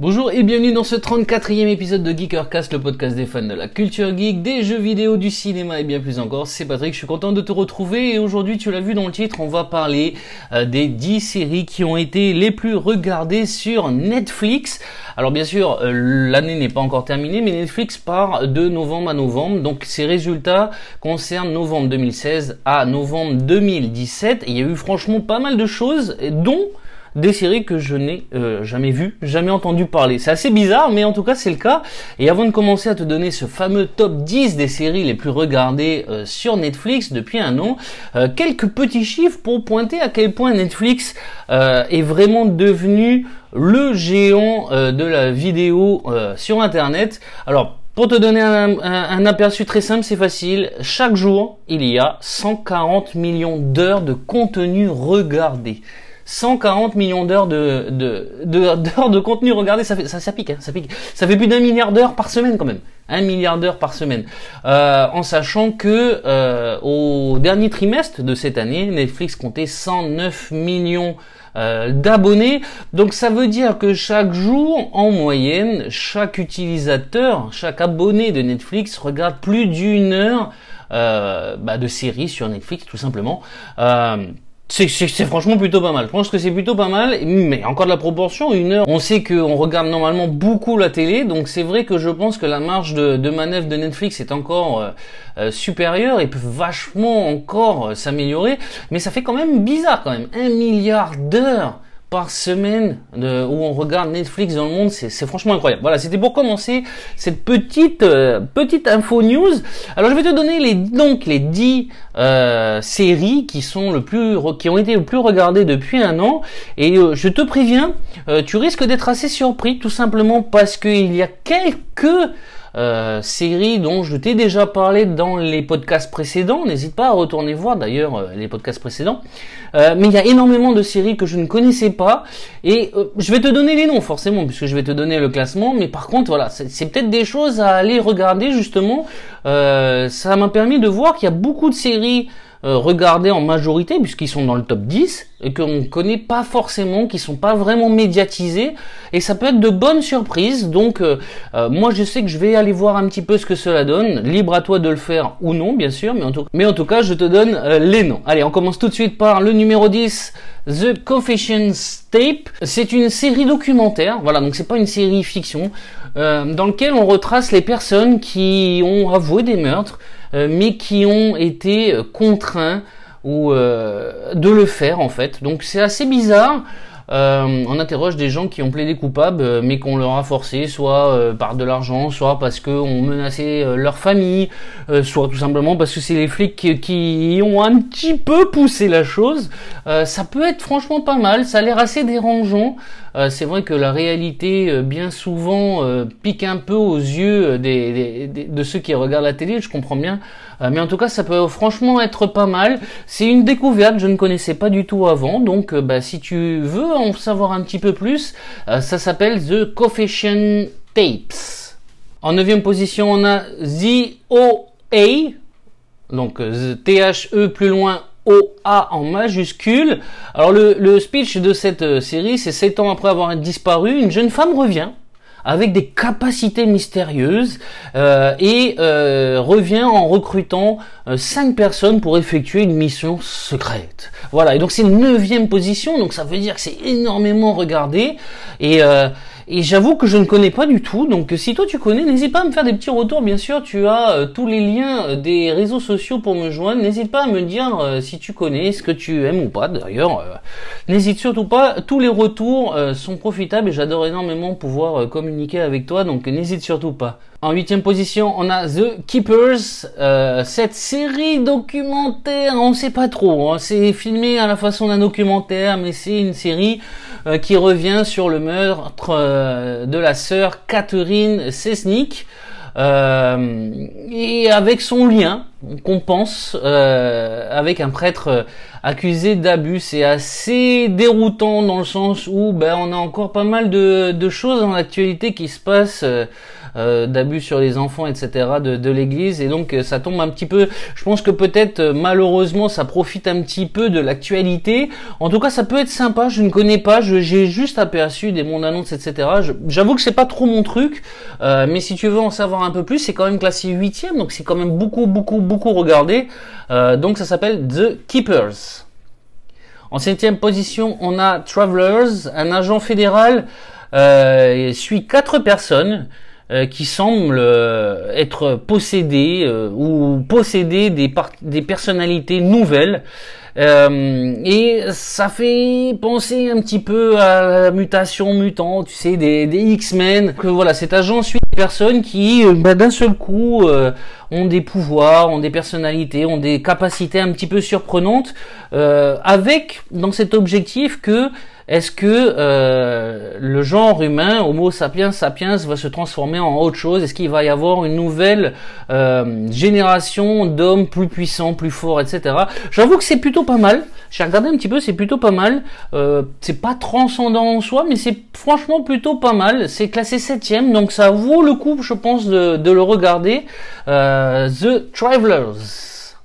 Bonjour et bienvenue dans ce 34e épisode de Geekercast, le podcast des fans de la culture geek, des jeux vidéo, du cinéma et bien plus encore. C'est Patrick, je suis content de te retrouver et aujourd'hui, tu l'as vu dans le titre, on va parler euh, des 10 séries qui ont été les plus regardées sur Netflix. Alors bien sûr, euh, l'année n'est pas encore terminée, mais Netflix part de novembre à novembre, donc ces résultats concernent novembre 2016 à novembre 2017. Et il y a eu franchement pas mal de choses, dont des séries que je n'ai euh, jamais vues, jamais entendu parler. C'est assez bizarre, mais en tout cas c'est le cas. Et avant de commencer à te donner ce fameux top 10 des séries les plus regardées euh, sur Netflix depuis un an, euh, quelques petits chiffres pour pointer à quel point Netflix est vraiment devenu le géant de la vidéo sur Internet. Alors pour te donner un, un, aperçu très simple, c'est facile. Chaque jour, il y a 140 millions d'heures de contenu regardé. 140 millions d'heures de, de, de contenu. Regardez, ça fait, ça, ça pique, hein, ça pique. Ça fait plus d'un milliard d'heures par semaine quand même. Un milliard d'heures par semaine. Euh, en sachant que euh, au dernier trimestre de cette année, Netflix comptait 109 millions euh, d'abonnés. Donc ça veut dire que chaque jour, en moyenne, chaque utilisateur, chaque abonné de Netflix regarde plus d'une heure bah, de séries sur Netflix, tout simplement. C'est franchement plutôt pas mal. Je pense que c'est plutôt pas mal, mais encore de la proportion, une heure. On sait qu'on regarde normalement beaucoup la télé, donc c'est vrai que je pense que la marge de, manœuvre de Netflix est encore euh, euh, supérieure et peut vachement encore euh, s'améliorer, mais ça fait quand même bizarre quand même. Un milliard d'heures par semaine de, où on regarde Netflix dans le monde, c'est franchement incroyable. Voilà, c'était pour commencer cette petite euh, petite info news. Alors je vais te donner les donc les 10 euh, séries qui sont le plus qui ont été le plus regardées depuis un an et euh, je te préviens, tu risques d'être assez surpris tout simplement parce qu'il y a quelques euh, série dont je t'ai déjà parlé dans les podcasts précédents. N'hésite pas à retourner voir d'ailleurs euh, les podcasts précédents. Euh, mais il y a énormément de séries que je ne connaissais pas et je vais te donner les noms forcément puisque je vais te donner le classement. Mais par contre voilà, c'est peut-être des choses à aller regarder justement. ça m'a permis de voir qu'il y a beaucoup de séries euh, regardés en majorité puisqu'ils sont dans le top 10 et qu'on ne connaît pas forcément, qui sont pas vraiment médiatisés et ça peut être de bonnes surprises. Donc euh, euh, moi je sais que je vais aller voir un petit peu ce que cela donne. Libre à toi de le faire ou non bien sûr, mais en tout, cas je te donne les noms. Allez, on commence tout de suite par le numéro 10. The Confessions Tape, c'est une série documentaire, voilà, donc c'est pas une série fiction, dans lequel on retrace les personnes qui ont avoué des meurtres, euh, mais qui ont été euh, contraints ou euh, de le faire en fait. Donc c'est assez bizarre. Euh, on interroge des gens qui ont plaidé coupables, mais qu'on leur a forcé, soit par de l'argent, soit parce qu'on menaçait leur famille, soit tout simplement parce que c'est les flics qui, ont un petit peu poussé la chose. ça peut être franchement pas mal, ça a l'air assez dérangeant. C'est vrai que la réalité, bien souvent, pique un peu aux yeux de ceux qui regardent la télé, je comprends bien. Euh, mais en tout cas, ça peut franchement être pas mal. C'est une découverte, je ne connaissais pas du tout avant. Donc, euh, bah, si tu veux en savoir un petit peu plus, euh, ça s'appelle The Confession Tapes. En neuvième position, on a The OA. Donc, T-H-E plus loin OA en majuscule. Alors le, speech de cette série, c'est 7 ans après avoir disparu, une jeune femme revient avec des capacités mystérieuses euh, et euh, revient en recrutant euh, cinq personnes pour effectuer une mission secrète. Voilà, et donc c'est une neuvième position, donc ça veut dire que c'est énormément regardé et et j'avoue que je ne connais pas du tout, donc si toi tu connais, n'hésite pas à me faire des petits retours, bien sûr, tu as euh, tous les liens euh, des réseaux sociaux pour me joindre, n'hésite pas à me dire euh, si tu connais, ce que tu aimes ou pas. D'ailleurs, n'hésite surtout pas, tous les retours sont profitables et j'adore énormément pouvoir communiquer avec toi, donc n'hésite surtout pas. En huitième position, on a The Keepers, cette série documentaire, on ne sait pas trop, hein. c'est filmé à la façon d'un documentaire, mais c'est une série qui revient sur le meurtre euh, de la sœur Catherine Sesnik. Euh, et avec son lien qu'on pense euh, avec un prêtre accusé d'abus. C'est assez déroutant dans le sens où ben, on a encore pas mal de, de choses dans l'actualité qui se passent. Euh, d'abus sur les enfants, etc. de, l'Église. Et donc euh, ça tombe un petit peu. Je pense que peut-être euh, malheureusement ça profite un petit peu de l'actualité. En tout cas, ça peut être sympa. Je ne connais pas. J'ai juste aperçu des mondes annonces, etc. J'avoue que c'est pas trop mon truc. mais si tu veux en savoir un peu plus, c'est quand même classé huitième, donc c'est quand même beaucoup, beaucoup, beaucoup regardé. donc ça s'appelle The Keepers. En septième position, on a Travelers, un agent fédéral euh, suit quatre personnes euh, qui semblent euh, être possédés euh, ou posséder des, des personnalités nouvelles. et ça fait penser un petit peu à la mutation mutant, tu sais, des, des X-Men. Que voilà, cet agent suit des personnes qui, bah, d'un seul coup, ont des pouvoirs, ont des personnalités, ont des capacités un petit peu surprenantes, avec dans cet objectif que est-ce que euh, le genre humain, Homo sapiens sapiens, va se transformer en autre chose? Est-ce qu'il va y avoir une nouvelle euh, génération d'hommes plus puissants, plus forts, etc. J'avoue que c'est plutôt pas mal. J'ai regardé un petit peu, c'est plutôt pas mal. Euh, c'est pas transcendant en soi, mais c'est franchement plutôt pas mal. C'est classé septième, donc ça vaut le coup, je pense, de, le regarder. Euh, The Travelers.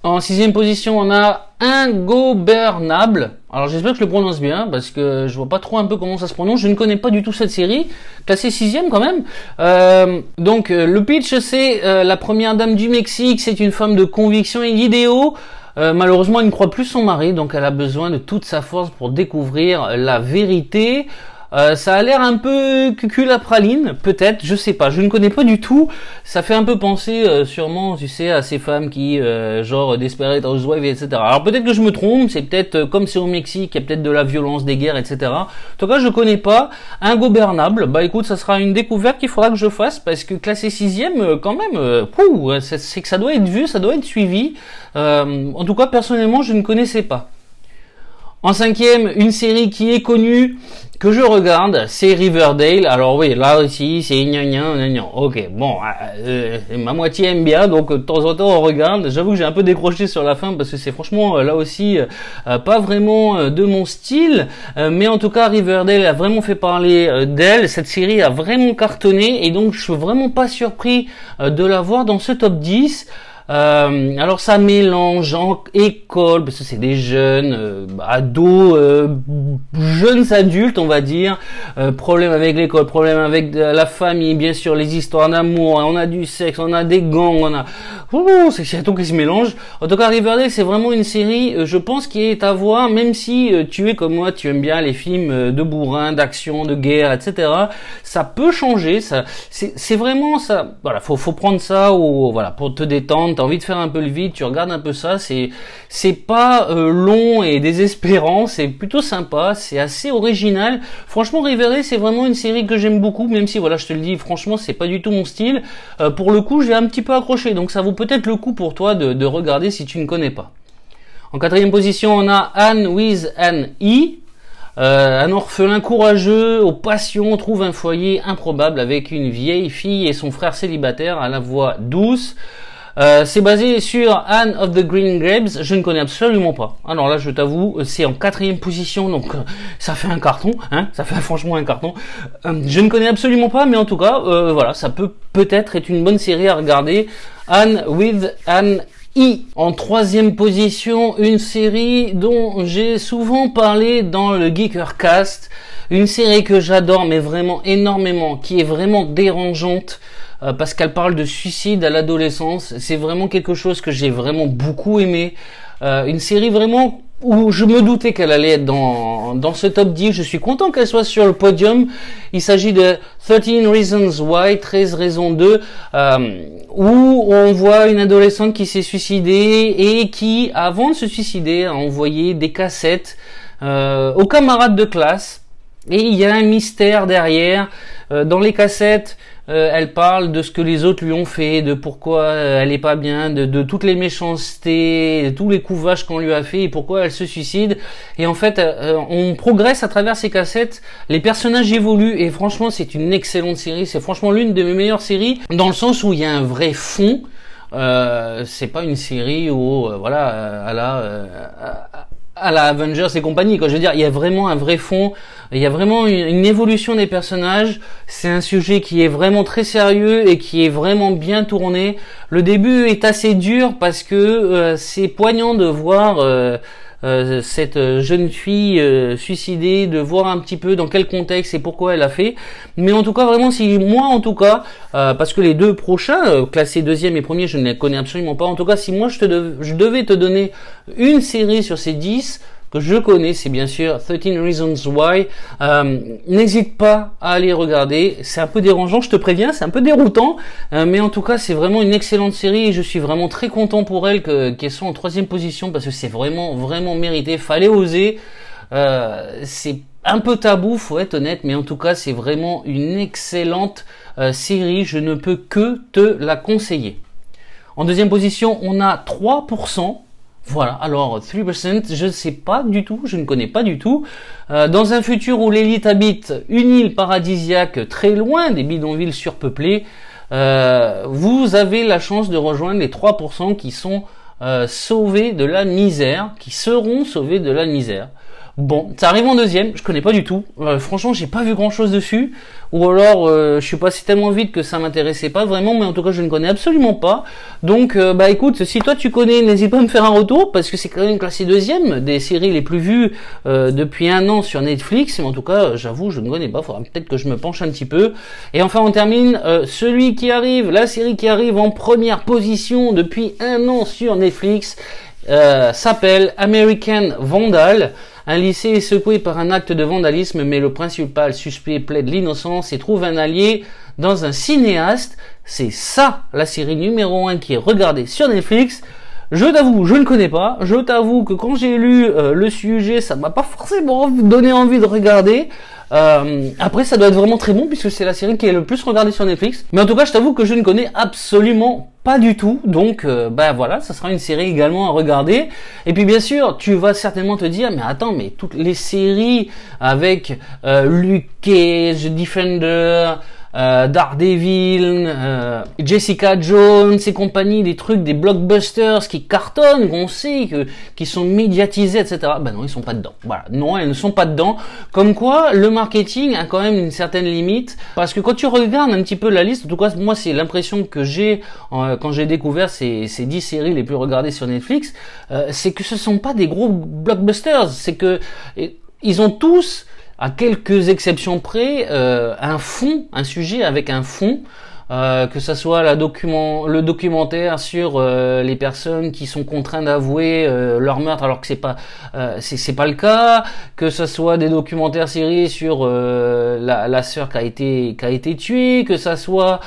En sixième position, on a Ingobernable. Alors j'espère que je le prononce bien parce que je vois pas trop un peu comment ça se prononce. Je ne connais pas du tout cette série. Classée sixième quand même. Euh, donc euh, le pitch c'est euh, la première dame du Mexique. C'est une femme de conviction et d'idéaux. malheureusement, elle ne croit plus son mari, donc elle a besoin de toute sa force pour découvrir la vérité. Euh, ça a l'air un peu praline, peut-être, je sais pas, je ne connais pas du tout. Ça fait un peu penser euh, sûrement, tu sais, à ces femmes qui, euh, genre Desperate Housewives, etc. Alors peut-être que je me trompe, c'est peut-être comme c'est au Mexique, il y a peut-être de la violence, des guerres, etc. En tout cas, je connais pas. Ingobernable, bah écoute, ça sera une découverte qu'il faudra que je fasse parce que classé sixième, quand même, c'est que ça doit être vu, ça doit être suivi. en tout cas, personnellement, je ne connaissais pas. En cinquième, une série qui est connue, que je regarde, c'est Riverdale. Alors oui, là aussi, c'est gna gna gna Ok, bon, euh, euh, ma moitié aime bien, donc de temps en temps on regarde. J'avoue que j'ai un peu décroché sur la fin parce que c'est franchement euh, là aussi pas vraiment de mon style. mais en tout cas, Riverdale a vraiment fait parler d'elle. Cette série a vraiment cartonné et donc je suis vraiment pas surpris de la voir dans ce top 10. Euh, alors ça mélange en école, parce que c'est des jeunes, euh, ados, euh, jeunes adultes on va dire, euh, problème avec l'école, problème avec la famille, bien sûr les histoires d'amour, on a du sexe, on a des gangs, on a... c'est tout qui se mélange. En tout cas Riverdale c'est vraiment une série, je pense, qui est à voir, même si tu es comme moi, tu aimes bien les films de bourrin, d'action, de guerre, etc. Ça peut changer, ça, c'est vraiment ça, voilà, faut, faut prendre ça ou voilà, pour te détendre t'as envie de faire un peu le vide, tu regardes un peu ça, c'est c'est pas euh, long et désespérant, c'est plutôt sympa, c'est assez original. Franchement, Riverdale, c'est vraiment une série que j'aime beaucoup, même si voilà, je te le dis, franchement, c'est pas du tout mon style. Euh, pour le coup, j'ai un petit peu accroché, donc ça vaut peut-être le coup pour toi de, de regarder si tu ne connais pas. En quatrième position, on a Anne with an E. Euh, un orphelin courageux, aux passions, trouve un foyer improbable avec une vieille fille et son frère célibataire à la voix douce. Euh, c'est basé sur Anne of the Green Grapes. Je ne connais absolument pas. Alors là, je t'avoue, c'est en quatrième position, donc euh, ça fait un carton. Hein ça fait franchement un carton. Euh, je ne connais absolument pas, mais en tout cas, voilà, ça peut peut-être être une bonne série à regarder. Anne with Anne E. En troisième position, une série dont j'ai souvent parlé dans le Geekercast. Une série que j'adore, mais vraiment énormément, qui est vraiment dérangeante. Euh, parce qu'elle parle de suicide à l'adolescence. C'est vraiment quelque chose que j'ai vraiment beaucoup aimé. Euh, une série vraiment où je me doutais qu'elle allait être dans, dans ce top 10. Je suis content qu'elle soit sur le podium. Il s'agit de 13 Reasons Why, 13 raisons 2, euh, où on voit une adolescente qui s'est suicidée et qui, avant de se suicider, a envoyé des cassettes euh, aux camarades de classe. Et il y a un mystère derrière. Dans les cassettes, euh, elle parle de ce que les autres lui ont fait, de pourquoi euh, elle est pas bien, de, toutes les méchancetés, de tous les couvages qu'on lui a fait et pourquoi elle se suicide. Et en fait, euh, on progresse à travers ces cassettes, les personnages évoluent et franchement, c'est une excellente série. C'est franchement l'une de mes meilleures séries dans le sens où il y a un vrai fond. c'est pas une série où voilà, elle a à la Avengers et compagnie. Quoi. Je veux dire, il y a vraiment un vrai fond, il y a vraiment une, évolution des personnages. C'est un sujet qui est vraiment très sérieux et qui est vraiment bien tourné. Le début est assez dur parce que euh, c'est poignant de voir euh, euh, cette jeune fille suicidée, de voir un petit peu dans quel contexte et pourquoi elle a fait. Mais en tout cas, vraiment, si moi, en tout cas, parce que les deux prochains, classés deuxième et premier, je ne les connais absolument pas. En tout cas, si moi je, te je devais te donner une série sur ces 10, que je connais, c'est bien sûr 13 Reasons Why. Euh, N'hésite pas à aller regarder. C'est un peu dérangeant, je te préviens, c'est un peu déroutant, euh, mais en tout cas, c'est vraiment une excellente série et je suis vraiment très content pour elle qu'elle soit en troisième position parce que c'est vraiment, vraiment mérité. Fallait oser. Euh, c'est un peu tabou, faut être honnête, mais en tout cas, c'est vraiment une excellente euh, série. Je ne peux que te la conseiller. En deuxième position, on a 3%. Voilà, alors 3%, je ne sais pas du tout, je ne connais pas du tout. Euh, dans un futur où l'élite habite une île paradisiaque très loin des bidonvilles surpeuplés, euh, vous avez la chance de rejoindre les 3% qui sont euh, sauvés de la misère, qui seront sauvés de la misère. Bon, ça arrive en deuxième, je connais pas du tout. Euh, franchement, j'ai pas vu grand chose dessus. Ou alors, euh, je suis passé tellement vite que ça m'intéressait pas vraiment, mais en tout cas, je ne connais absolument pas. Donc, euh, bah écoute, si toi tu connais, n'hésite pas à me faire un retour, parce que c'est quand même classé deuxième des séries les plus vues depuis un an sur Netflix. Mais en tout cas, j'avoue, je ne connais pas. Faudra peut-être que je me penche un petit peu. Et enfin, on termine. celui qui arrive, la série qui arrive en première position depuis un an sur Netflix, s'appelle American Vandal. Un lycée est secoué par un acte de vandalisme, mais le principal suspect plaide l'innocence et trouve un allié dans un cinéaste. C'est ça la série numéro 1 qui est regardée sur Netflix. Je t'avoue, je ne connais pas. Je t'avoue que quand j'ai lu euh, le sujet, ça m'a pas forcément donné envie de regarder. Euh, après, ça doit être vraiment très bon puisque c'est la série qui est le plus regardée sur Netflix. Mais en tout cas, je t'avoue que je ne connais absolument pas du tout. Donc, euh, bah voilà, ça sera une série également à regarder. Et puis, bien sûr, tu vas certainement te dire, mais attends, mais toutes les séries avec euh, Luke Cage, Defender, euh, Daredevil, euh, Jessica Jones et compagnie, des trucs, des blockbusters qui cartonnent, qu'on sait, que, qui sont médiatisés, etc. Ben non, ils sont pas dedans. Voilà, non, elles ne sont pas dedans. Comme quoi, le marketing a quand même une certaine limite, parce que quand tu regardes un petit peu la liste, en tout cas, moi, c'est l'impression que j'ai euh, quand j'ai découvert ces, ces 10 séries les plus regardées sur Netflix, euh, c'est que ce sont pas des gros blockbusters, c'est que ils ont tous à quelques exceptions près, euh, un fond, un sujet avec un fond, euh, que ce soit la document, le documentaire sur euh, les personnes qui sont contraintes d'avouer leur meurtre alors que c'est pas c'est pas le cas, que ce soit des documentaires séries sur la, la sœur qui a été qui a été tuée, que ça soit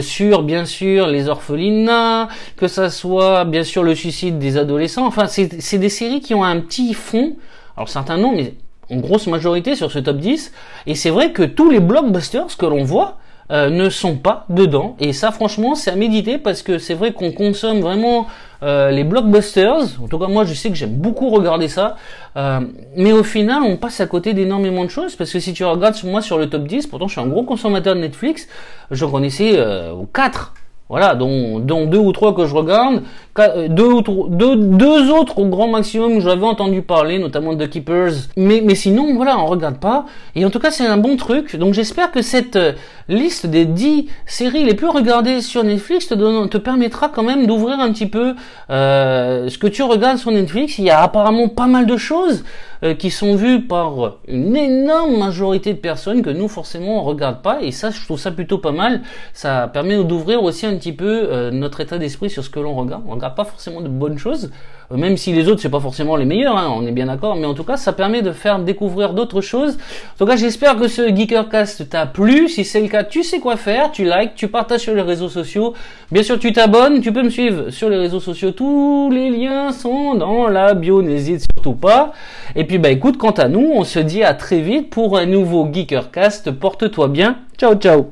sur bien sûr les orphelinats, que ça soit bien sûr le suicide des adolescents. Enfin, c'est des séries qui ont un petit fond. Alors certains non, mais en grosse majorité sur ce top 10. Et c'est vrai que tous les blockbusters que l'on voit euh, ne sont pas dedans. Et ça, franchement, c'est à méditer parce que c'est vrai qu'on consomme vraiment euh, les blockbusters. En tout cas, moi, je sais que j'aime beaucoup regarder ça. Euh, mais au final, on passe à côté d'énormément de choses parce que si tu regardes moi sur le top 10, pourtant je suis un gros consommateur de Netflix, je connaissais euh, 4 voilà, dont, deux ou trois que je regarde, euh, deux, ou deux autres au grand maximum que j'avais entendu parler, notamment The Keepers. Mais, mais sinon, voilà, on regarde pas. Et en tout cas, c'est un bon truc. Donc j'espère que cette euh, liste des dix séries les plus regardées sur Netflix te, permettra quand même d'ouvrir un petit peu euh, ce que tu regardes sur Netflix. Il y a apparemment pas mal de choses euh, qui sont vues par une énorme majorité de personnes que nous forcément on regarde pas. Et ça, je trouve ça plutôt pas mal. Ça permet d'ouvrir aussi un petit peu euh, notre état d'esprit sur ce que l'on regarde. On regarde pas forcément de bonnes choses, euh, même si les autres c'est pas forcément les meilleurs, hein, on est bien d'accord, mais en tout cas ça permet de faire découvrir d'autres choses. En tout cas j'espère que ce Geekercast t'a plu. Si c'est le tu sais quoi faire, tu likes, tu partages sur les réseaux sociaux. Bien sûr tu t'abonnes, tu peux me suivre sur les réseaux sociaux. Tous les liens sont dans la bio, n'hésite surtout pas. Et puis bah écoute, quant à nous, on se dit à très vite pour un nouveau Geekercast. Porte-toi bien. Ciao ciao